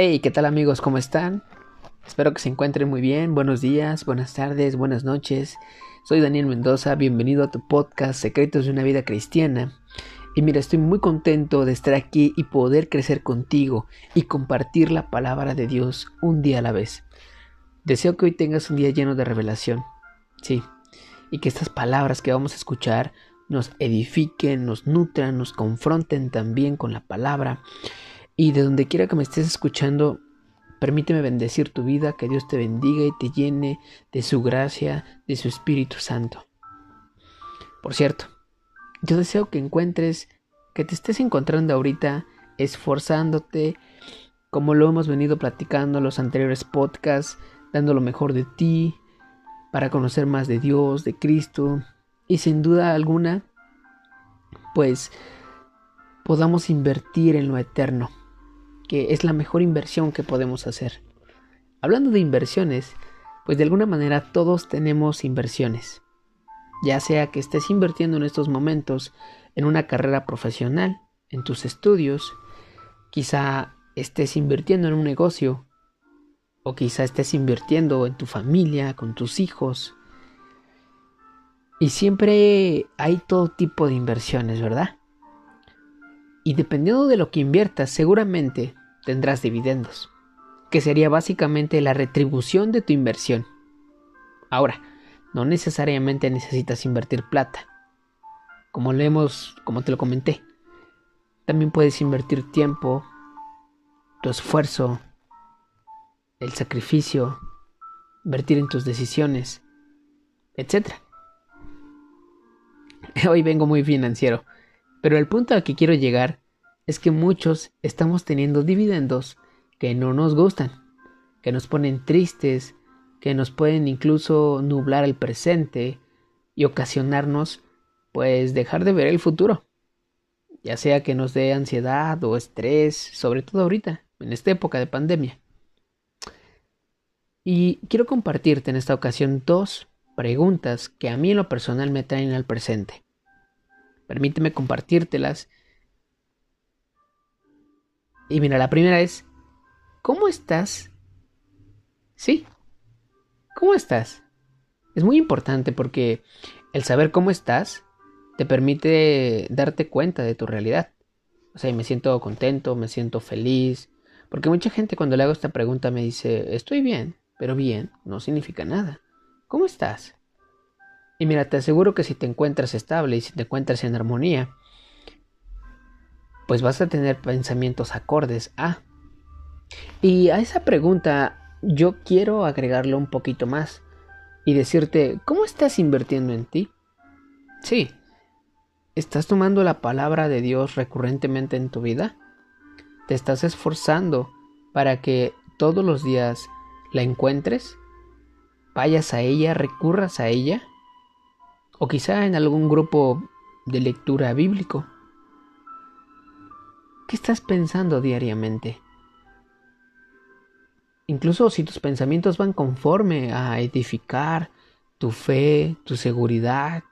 Hey, ¿qué tal amigos? ¿Cómo están? Espero que se encuentren muy bien. Buenos días, buenas tardes, buenas noches. Soy Daniel Mendoza, bienvenido a tu podcast Secretos de una vida cristiana. Y mira, estoy muy contento de estar aquí y poder crecer contigo y compartir la palabra de Dios un día a la vez. Deseo que hoy tengas un día lleno de revelación. Sí, y que estas palabras que vamos a escuchar nos edifiquen, nos nutran, nos confronten también con la palabra y de donde quiera que me estés escuchando, permíteme bendecir tu vida, que Dios te bendiga y te llene de su gracia, de su Espíritu Santo. Por cierto, yo deseo que encuentres, que te estés encontrando ahorita esforzándote, como lo hemos venido platicando en los anteriores podcasts, dando lo mejor de ti, para conocer más de Dios, de Cristo, y sin duda alguna, pues podamos invertir en lo eterno que es la mejor inversión que podemos hacer. Hablando de inversiones, pues de alguna manera todos tenemos inversiones. Ya sea que estés invirtiendo en estos momentos en una carrera profesional, en tus estudios, quizá estés invirtiendo en un negocio, o quizá estés invirtiendo en tu familia, con tus hijos. Y siempre hay todo tipo de inversiones, ¿verdad? Y dependiendo de lo que inviertas, seguramente tendrás dividendos, que sería básicamente la retribución de tu inversión. Ahora, no necesariamente necesitas invertir plata. Como leemos, como te lo comenté. También puedes invertir tiempo, tu esfuerzo, el sacrificio, invertir en tus decisiones, etc. Hoy vengo muy financiero, pero el punto al que quiero llegar es que muchos estamos teniendo dividendos que no nos gustan, que nos ponen tristes, que nos pueden incluso nublar el presente y ocasionarnos pues dejar de ver el futuro, ya sea que nos dé ansiedad o estrés, sobre todo ahorita, en esta época de pandemia. Y quiero compartirte en esta ocasión dos preguntas que a mí en lo personal me traen al presente. Permíteme compartírtelas y mira, la primera es, ¿cómo estás? Sí, ¿cómo estás? Es muy importante porque el saber cómo estás te permite darte cuenta de tu realidad. O sea, me siento contento, me siento feliz. Porque mucha gente cuando le hago esta pregunta me dice, estoy bien, pero bien no significa nada. ¿Cómo estás? Y mira, te aseguro que si te encuentras estable y si te encuentras en armonía, pues vas a tener pensamientos acordes a. Y a esa pregunta yo quiero agregarle un poquito más y decirte, ¿cómo estás invirtiendo en ti? Sí, ¿estás tomando la palabra de Dios recurrentemente en tu vida? ¿Te estás esforzando para que todos los días la encuentres? ¿Vayas a ella, recurras a ella? ¿O quizá en algún grupo de lectura bíblico? ¿Qué estás pensando diariamente? Incluso si tus pensamientos van conforme a edificar tu fe, tu seguridad,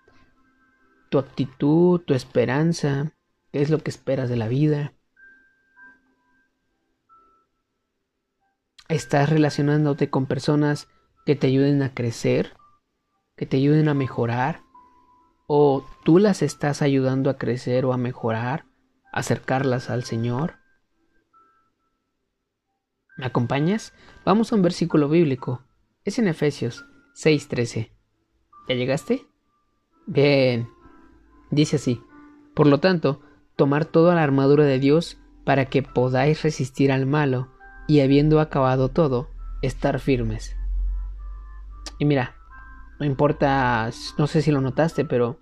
tu actitud, tu esperanza, qué es lo que esperas de la vida. ¿Estás relacionándote con personas que te ayuden a crecer, que te ayuden a mejorar? ¿O tú las estás ayudando a crecer o a mejorar? Acercarlas al Señor? ¿Me acompañas? Vamos a un versículo bíblico. Es en Efesios 6:13. ¿Ya llegaste? Bien. Dice así. Por lo tanto, tomar toda la armadura de Dios para que podáis resistir al malo y habiendo acabado todo, estar firmes. Y mira, no importa, no sé si lo notaste, pero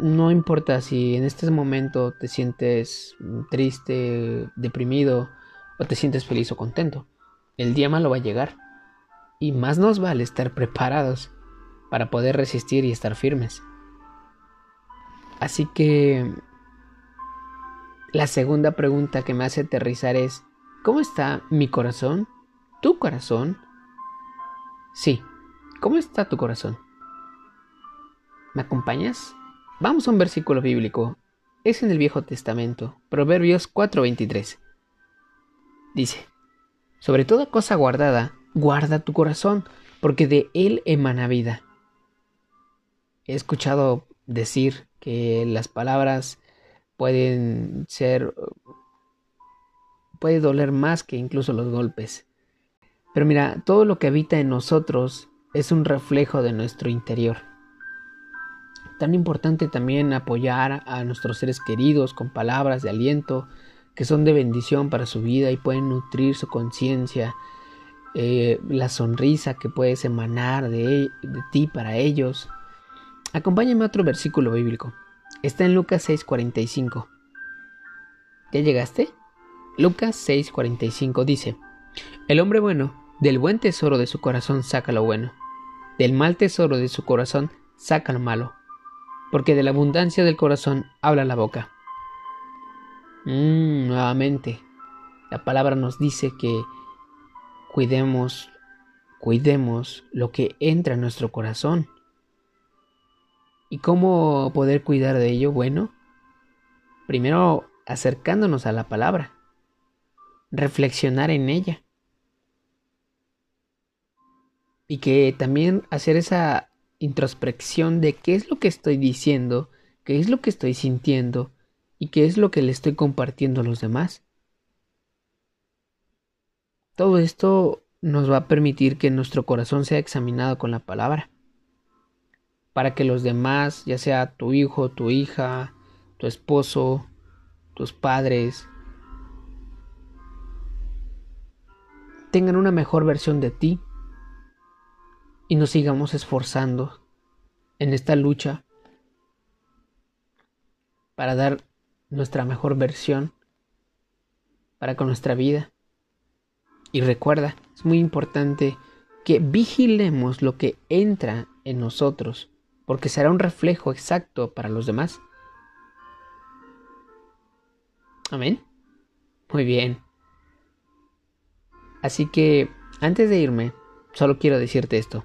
no importa si en este momento te sientes triste, deprimido o te sientes feliz o contento. El día malo va a llegar. Y más nos vale estar preparados para poder resistir y estar firmes. Así que la segunda pregunta que me hace aterrizar es, ¿cómo está mi corazón? ¿Tu corazón? Sí, ¿cómo está tu corazón? ¿Me acompañas? Vamos a un versículo bíblico. Es en el Viejo Testamento, Proverbios 4:23. Dice, Sobre toda cosa guardada, guarda tu corazón, porque de él emana vida. He escuchado decir que las palabras pueden ser puede doler más que incluso los golpes. Pero mira, todo lo que habita en nosotros es un reflejo de nuestro interior. Tan importante también apoyar a nuestros seres queridos con palabras de aliento que son de bendición para su vida y pueden nutrir su conciencia, eh, la sonrisa que puedes emanar de, de ti para ellos. Acompáñame a otro versículo bíblico. Está en Lucas 6:45. ¿Ya llegaste? Lucas 6:45 dice, El hombre bueno, del buen tesoro de su corazón saca lo bueno, del mal tesoro de su corazón saca lo malo, porque de la abundancia del corazón habla la boca. Mm, nuevamente, la palabra nos dice que cuidemos, cuidemos lo que entra en nuestro corazón. ¿Y cómo poder cuidar de ello? Bueno, primero acercándonos a la palabra reflexionar en ella. Y que también hacer esa introspección de qué es lo que estoy diciendo, qué es lo que estoy sintiendo y qué es lo que le estoy compartiendo a los demás. Todo esto nos va a permitir que nuestro corazón sea examinado con la palabra, para que los demás, ya sea tu hijo, tu hija, tu esposo, tus padres, tengan una mejor versión de ti y nos sigamos esforzando en esta lucha para dar nuestra mejor versión para con nuestra vida. Y recuerda, es muy importante que vigilemos lo que entra en nosotros, porque será un reflejo exacto para los demás. Amén. Muy bien. Así que, antes de irme, solo quiero decirte esto.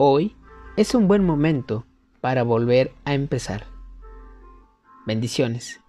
Hoy es un buen momento para volver a empezar. Bendiciones.